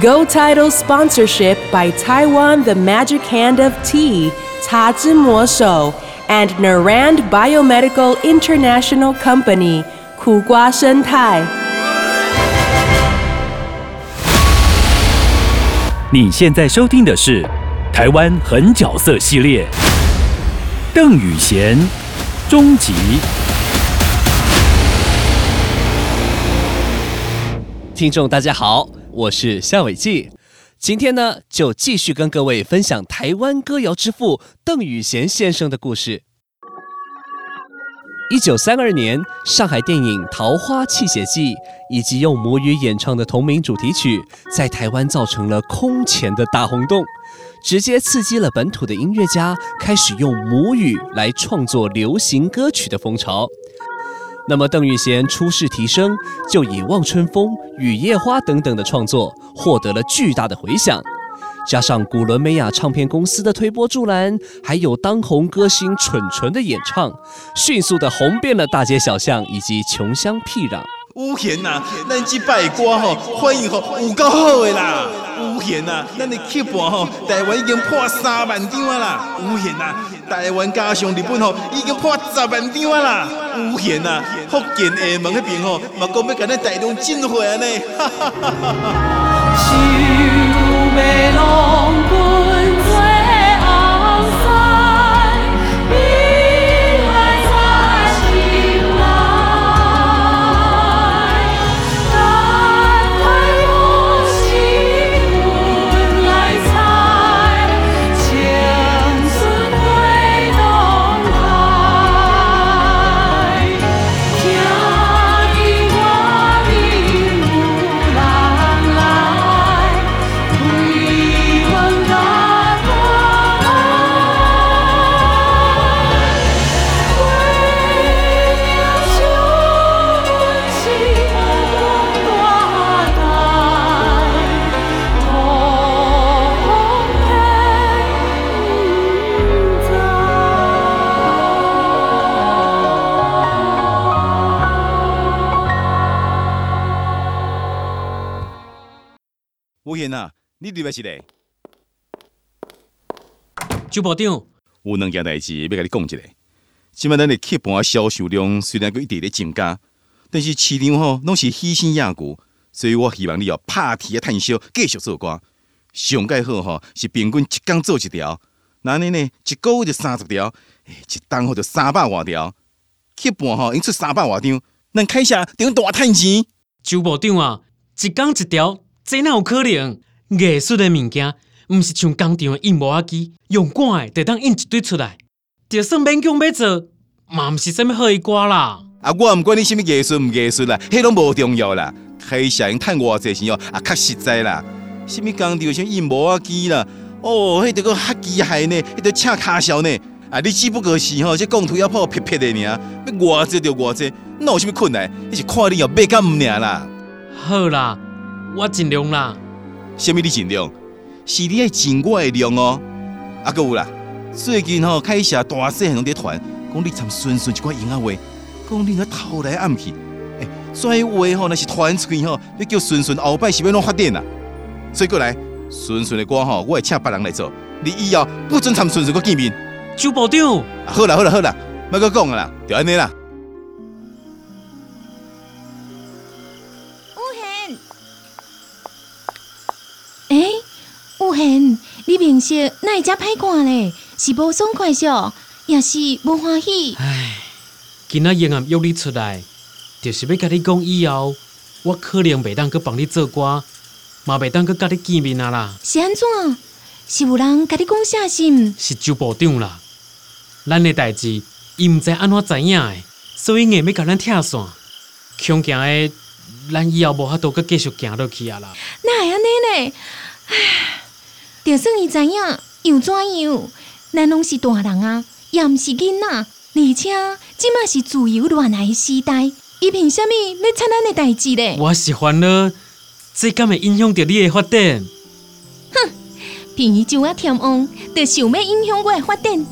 Go Title sponsorship by Taiwan The Magic Hand of Tea, 茶之魔手 and Narand Biomedical International Company 苦瓜生态。你现在收听的是台湾狠角色系列，邓宇贤终极。听众大家好，我是夏伟记。今天呢，就继续跟各位分享台湾歌谣之父邓宇贤先生的故事。一九三二年，上海电影《桃花泣血记》以及用母语演唱的同名主题曲，在台湾造成了空前的大轰动，直接刺激了本土的音乐家开始用母语来创作流行歌曲的风潮。那么邓宇贤出世提升，就以《望春风》《雨夜花》等等的创作，获得了巨大的回响。加上古伦美亚唱片公司的推波助澜，还有当红歌星蠢蠢的演唱，迅速的红遍了大街小巷以及穷乡僻壤。有贤呐，咱这拜歌吼，欢迎吼有够好的啦！无限啊，咱的曲盘吼，台湾已经破三万张啊啦！无限啊，台湾加上日本吼，已经破十万张啊啦！无限啊，福建厦门那边吼，嘛讲要跟咱大陆进货呢！哈哈哈哈哈！你对不是嘞？周部长，有两件代志要跟你讲一下。即摆咱的吸盘销售量虽然佮一直咧增加，但是市场吼拢是喜新厌旧，所以我希望你要拍铁啊、趁烧，继续做歌。上介好吼是平均一工做一条，那呢呢一个月就三十条，一档吼就三百外条。吸盘吼用出三百外张，咱开下顶大趁钱。周部长啊，一工一条，这哪有可能？艺术的物件，毋是像工厂的印模仔机，用赶的就当印一堆出来。就算勉强要做，嘛毋是啥物好的歌啦。啊，我毋管你啥物艺术毋艺术啦，迄拢无重要啦。开销用趁偌济钱哦，啊，较实在啦。啥物工厂像印模仔机啦，哦，迄个较机械呢，迄个请卡销呢。啊，你只不过是吼，这工图要破撇撇的尔，要偌济就偌济，哪有啥物困难？你是看你要买敢毋尔啦。好啦，我尽量啦。什么你尽量？是你爱尽我的量哦。啊，搁有啦，最近吼开始大细拢在传，讲你参顺顺一寡音乐会，讲你那偷来暗去。哎，所以话吼那是传出去吼，要叫顺顺后摆是要弄发电啦。所以过来，顺顺的歌吼，我会请别人来做。你以后不准参顺顺搁见面。周部长，好啦好啦好啦，莫搁讲啦，就安尼啦。有贤，你面色那会遮歹看咧？是无爽快笑，也是无欢喜？唉，今仔夜暗约你出来，就是要甲你讲以后，我可能袂当去帮你做歌，嘛袂当去甲你见面啊啦。是安怎？是有人甲你讲啥心？是周部长啦，咱的代志伊毋知安怎知影的，所以硬要甲咱拆散。恐惊的，咱以后无法度去继续行落去啊啦。那会安尼呢？唉。就算伊知影，又怎样？咱拢是大人啊，也毋是囡仔，而且即马是自由恋爱的时代，伊凭啥物要插咱的代志咧？我是烦恼，这敢会影响到你的发展？哼凭伊怎啊天王，就想要影响我的发展。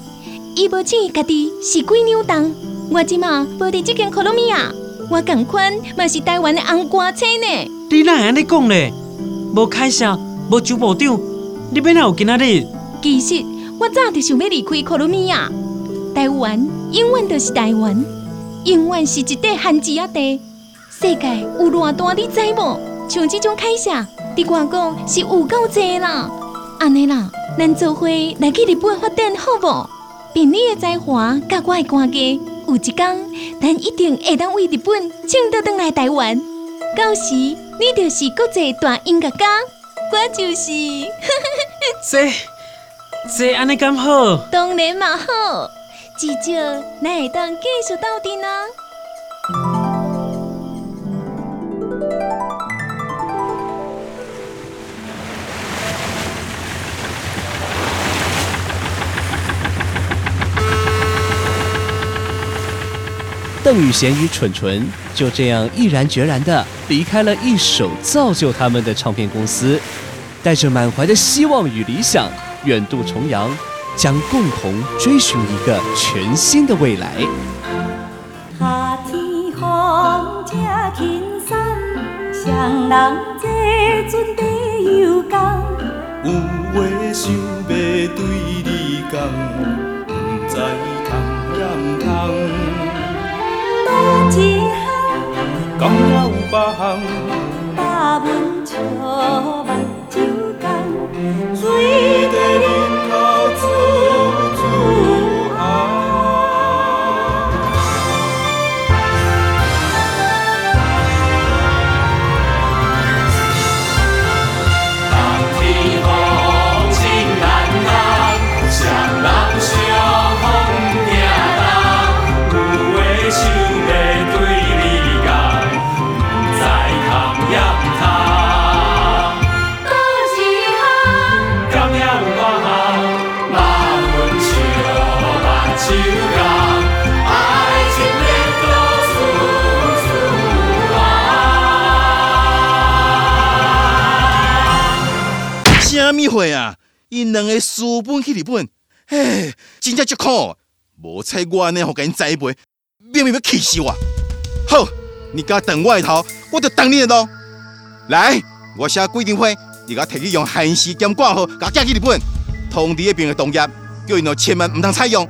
伊无钱伊家己是鬼扭蛋，我即马无伫即间可乐米亚，我共款嘛是台湾的红歌星呢。你哪会安尼讲咧？无开销，无周部长，你要哪有今仔日？其实我早就想要离开可鲁米亚，台湾永远都是台湾，永远是一块汉字啊地。世界有偌大，你知无？像这种凯撒，伫外国是有够济啦。安尼啦，咱做伙来去日本发展好无？凭你的才华，甲我的歌艺，有一天咱一定会当为日本抢到转来台湾。到时你就是国际大音乐家，我就是。这这安尼敢好？当然嘛好，至少咱会当继续斗阵啊。邓宇贤与蠢蠢就这样毅然决然地离开了一手造就他们的唱片公司，带着满怀的希望与理想，远渡重洋，将共同追寻一个全新的未来。夏天风正轻松，双人坐船底游港。有话想要对你讲，不知通掩通。多一项，敢也有别项？把阮笑会啊？因两个私奔去日本，嘿，真正足苦。无猜我安尼，互甲因栽培，明明要气死我。好，你甲等我的头，我就等你的路。来，我写规定会，你甲摕去用限时兼挂号，甲寄去日本。通知那边的同业，叫因哦千万毋通采用。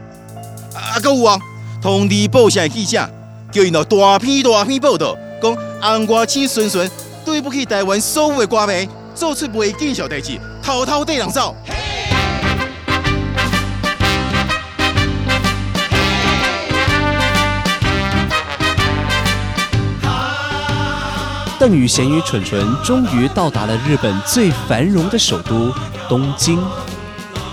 啊，搁有哦，通知报社的记者，叫因哦大篇大篇报道，讲红外线顺顺对不起台湾所有的歌迷，做出袂见笑代志，偷偷地人走。邓宇贤与蠢蠢终于到达了日本最繁荣的首都东京。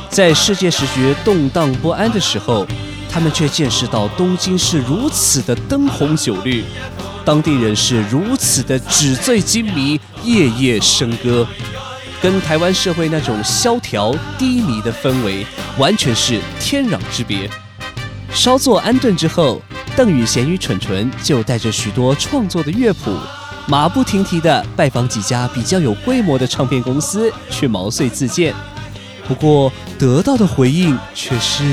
在世界时局动荡不安的时候，他们却见识到东京是如此的灯红酒绿，当地人是如此的纸醉金迷，夜夜笙歌，跟台湾社会那种萧条低迷的氛围完全是天壤之别。稍作安顿之后，邓宇贤与蠢蠢就带着许多创作的乐谱，马不停蹄地拜访几家比较有规模的唱片公司去毛遂自荐。不过得到的回应却是：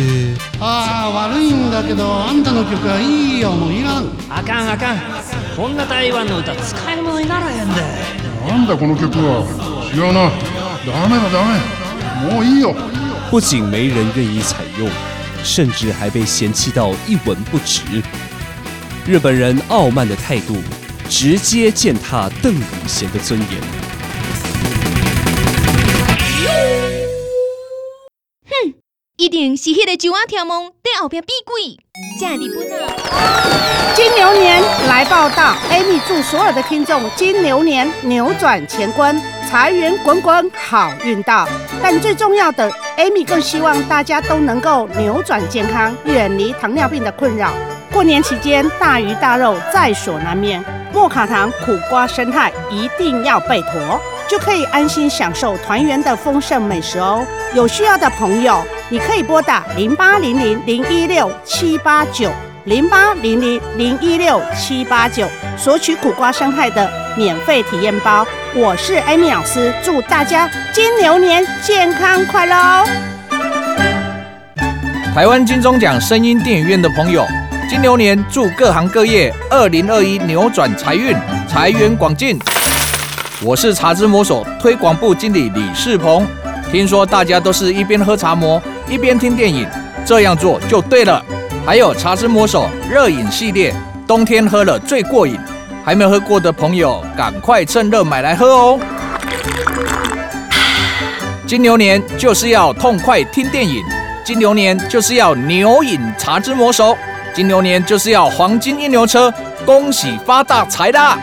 ああ悪いんだけどあんたの曲はいいよもういらんあかんあかんこんな台湾の歌使い物にならへんでなんだこの曲は 違うなダメだダメもういいよ不仅没人愿意采用，甚至还被嫌弃到一文不值。日本人傲慢的态度，直接践踏邓宇贤的尊严。一定是迄个酒仔跳梦在后壁逼鬼，这日本啊！金牛年来报道，Amy 祝所有的听众金牛年扭转乾坤， 财源滚滚，好运到。但最重要的，Amy 更希望大家都能够扭转健康，远离糖尿病的困扰。过年期间，大鱼大肉在所难免，莫卡糖、苦瓜、生态一定要备妥。就可以安心享受团圆的丰盛美食哦。有需要的朋友，你可以拨打零八零零零一六七八九零八零零零一六七八九索取苦瓜生态的免费体验包。我是 Amy 老师，祝大家金牛年健康快乐哦！台湾金钟奖声音电影院的朋友，金牛年祝各行各业二零二一扭转财运，财源广进。我是茶之魔手推广部经理李世鹏。听说大家都是一边喝茶魔一边听电影，这样做就对了。还有茶之魔手热饮系列，冬天喝了最过瘾。还没喝过的朋友，赶快趁热买来喝哦！金牛年就是要痛快听电影，金牛年就是要牛饮茶之魔手，金牛年就是要黄金一牛车，恭喜发大财啦！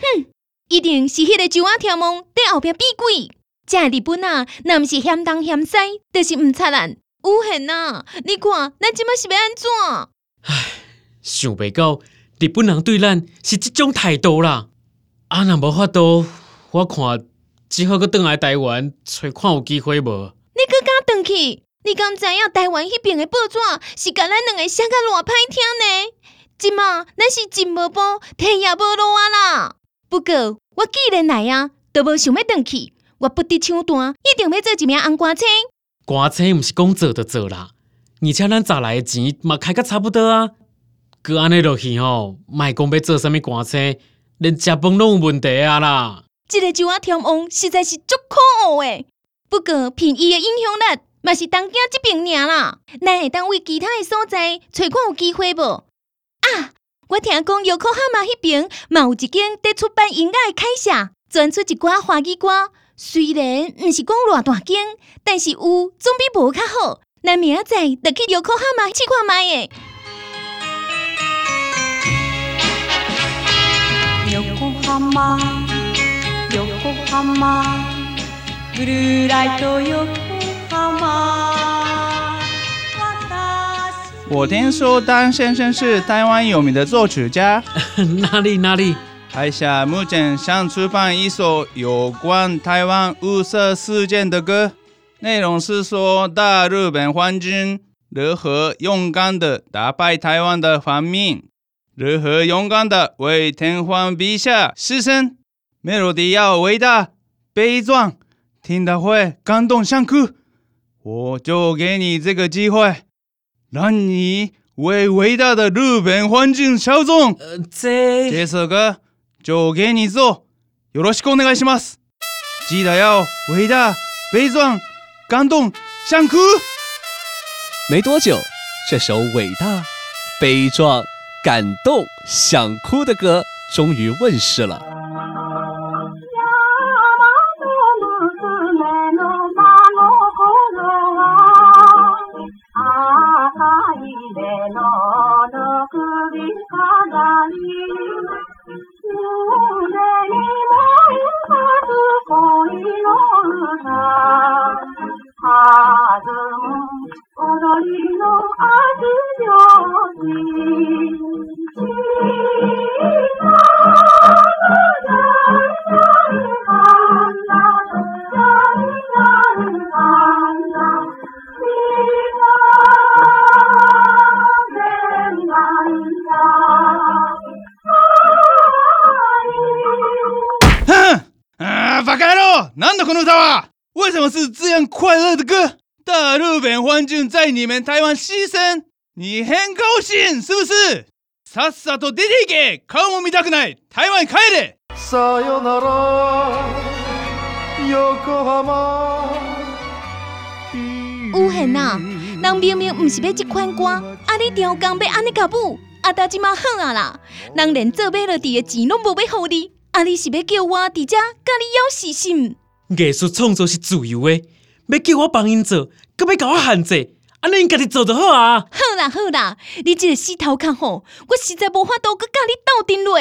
哼，一定是迄个酒仔跳梦在后壁逼鬼。这日本啊，那不是嫌东嫌西，就是唔擦烂。有限啊！你看，咱即摆是要安怎？唉，想袂到日本人对咱是即种态度啦。啊，若无法度，我看只好阁倒来台湾，找看有机会无。你阁敢倒去？你敢知影台湾迄边的报纸是甲咱两个写甲偌歹听呢？即马咱是真无补，天也无路啊啦！不过我既然来啊，都无想要倒去。我不得抢单，一定要做一名红歌星。歌星毋是讲做就做啦，而且咱砸来的钱嘛开甲差不多啊。搁安尼落去吼，莫讲要做啥物歌星，连食饭拢有问题啊啦。即个酒啊天王实在是足可恶诶，不过凭伊的影响力，嘛是东京即边尔啦。咱会当为其他的所在找看有机会无？啊，我听讲游客哈嘛迄边嘛有一间在出版音乐的开社，专出一寡华语歌。虽然毋是讲偌大间，但是有总比无较好。咱明仔载得去游客哈嘛试看卖诶。横浜横浜ブルーライト横浜我听说丹先生是台湾有名的作曲家，哪里哪里？ 海下目前想出版一首有关台湾五色事件的歌，内容是说大日本皇军如何勇敢的打败台湾的反民，如何勇敢的为天皇陛下牺牲。melody 要伟大悲壮，听到会感动想哭。我就给你这个机会，让你为伟大的日本皇军效忠。呃，这这首歌。就给你做，よろしくお願いします。记得要伟大、悲壮、感动、想哭。没多久，这首伟大、悲壮、感动、想哭的歌终于问世了。为什么是这样快乐的歌？大日本皇军在你们台湾牺牲，你很高兴是不是？さっさと出て行け！顔も見たくない！台湾帰れ！さよなら，横浜。有限呐，人明明不是要这款歌，啊你调工要安尼甲舞，啊大即马好啊啦！人连做买落地的钱拢无要互你，啊你是要叫我伫遮甲你要死心？艺术创作是自由的，要叫我帮因做，阁要甲我限制，安尼因家己做就好啊。好啦好啦，你即个死头壳吼，我实在无法度阁甲你斗阵落。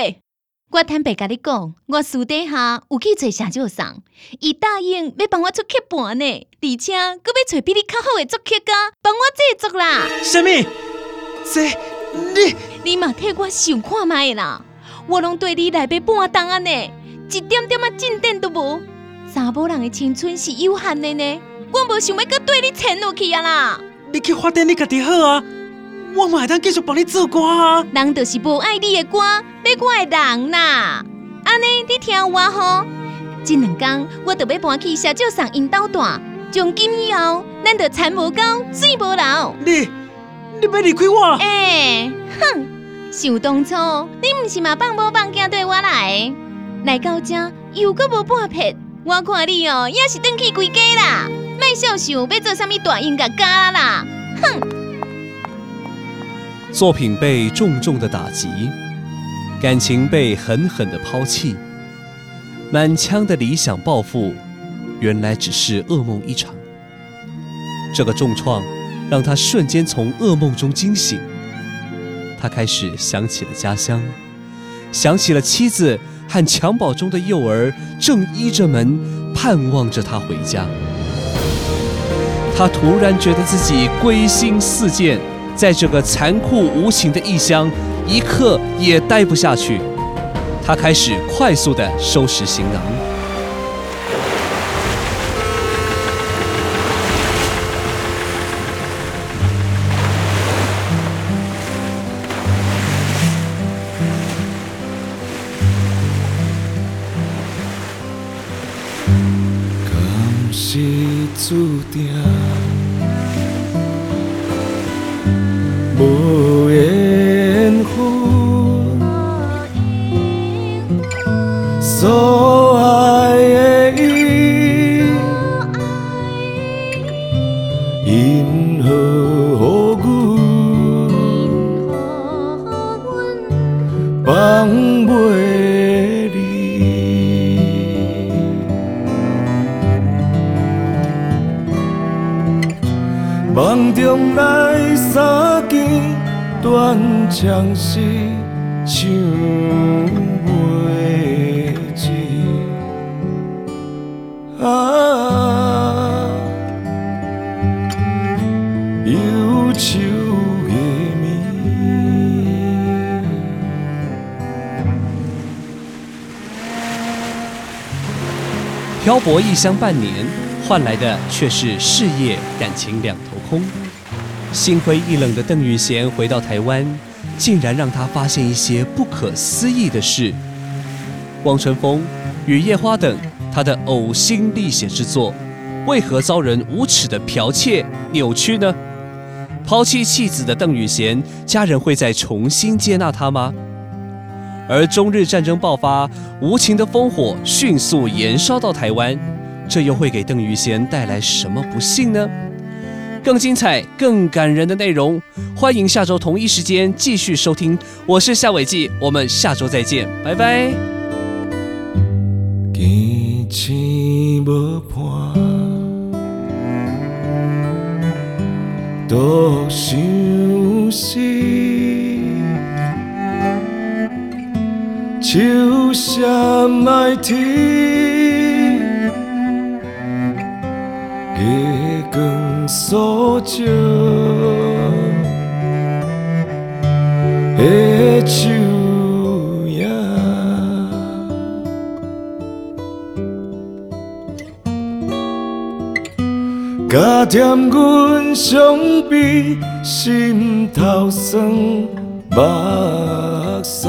我坦白甲你讲，我私底下有去找社长上，伊答应要帮我出刻盘呢，而且阁要找比你较好的作曲家帮我制作啦。什么？这你你嘛替我想看卖啦！我拢对你来要半冬啊呢，一点点啊进展都无。查某人的青春是有限的呢，我无想要搁对你沉落去啊啦。你去发展你家己好啊，我嘛会当继续帮你做歌啊。人就是无爱你的歌，要我的人啦。安尼你听我吼，这两天我就要搬去社长上因兜住，从今以后咱就田无高，水无流。你你要离开我？哎、哼！想当初你毋是嘛放无放囝对我来，来到这又搁无半撇，我看你哦也是转去归家啦，莫少想要做啥物大音乐家啦，哼！作品被重重的打击，感情被狠狠的抛弃，满腔的理想抱负，原来只是噩梦一场。这个重创让他瞬间从噩梦中惊醒，他开始想起了家乡，想起了妻子和襁褓中的幼儿正依着门盼望着他回家。他突然觉得自己归心似箭。在这个残酷无情的异乡，一刻也待不下去。他开始快速的收拾行囊。所爱的伊，因何阮放袂离？梦中来相见，断肠时漂泊异乡半年，换来的却是事业、感情两头空。心灰意冷的邓宇贤回到台湾，竟然让他发现一些不可思议的事。汪春风、雨夜花等他的呕心沥血之作，为何遭人无耻的剽窃、扭曲呢？抛弃妻子的邓宇贤，家人会再重新接纳他吗？而中日战争爆发，无情的烽火迅速延烧到台湾，这又会给邓宇贤带来什么不幸呢？更精彩、更感人的内容，欢迎下周同一时间继续收听。我是夏伟记，我们下周再见，拜拜。手闪来天，月光所照的手影。加添阮伤悲，心头酸，目屎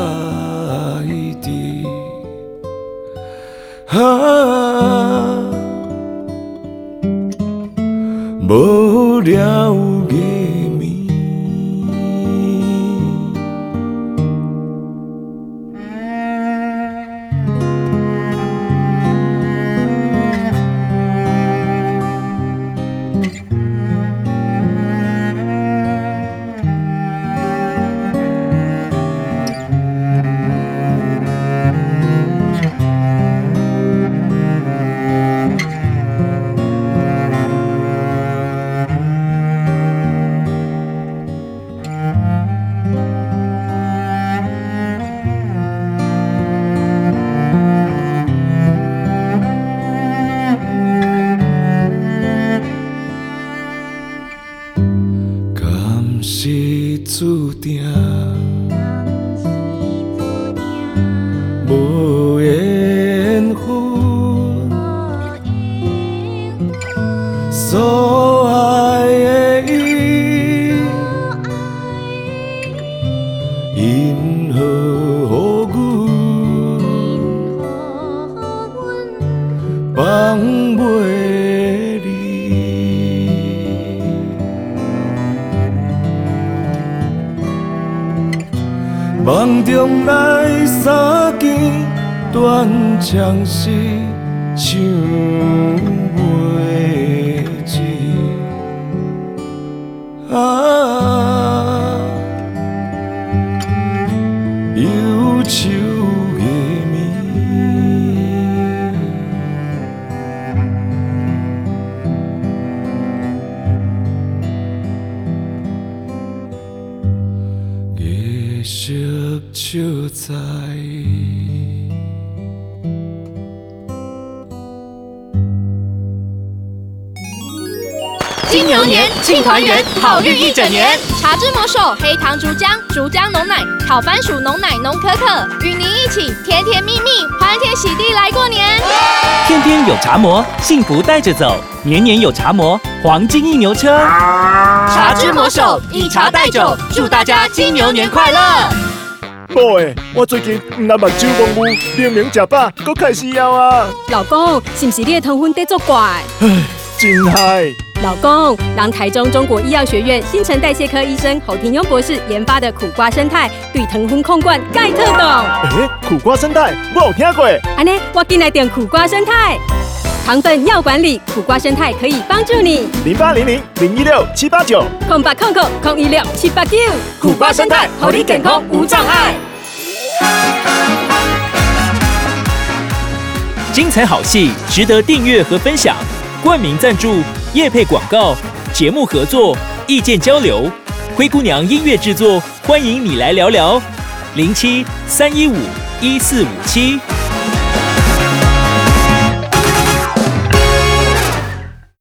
滴。啊，无了人袂离。梦中来三更，断肠时想夜色就在。金牛年庆团圆，好运一整年。茶之魔手黑糖竹浆、竹浆浓奶、烤番薯浓奶浓可可，与您一起甜甜蜜蜜、欢天喜地来过年。天天有茶魔，幸福带着走；年年有茶魔，黄金一牛车。茶之魔手以茶代酒，祝大家金牛年快乐。宝诶，我最近毋但目睭模糊，明明食饱，搁开始枵啊！老公，是毋是你的糖分在作怪？唉，真系！老公，让台中中国医药学院新陈代谢科医生侯廷庸博士研发的苦瓜生态，对糖分控管盖特懂。诶，苦瓜生态我有听过。安尼，我进来点苦瓜生态。糖分要管理，苦瓜生态可以帮助你。零八零零零一六七八九，空八空空空一六七八九，苦瓜生态，好你健康无障碍。精彩好戏值得订阅和分享，冠名赞助、业配广告、节目合作、意见交流，灰姑娘音乐制作，欢迎你来聊聊，零七三一五一四五七。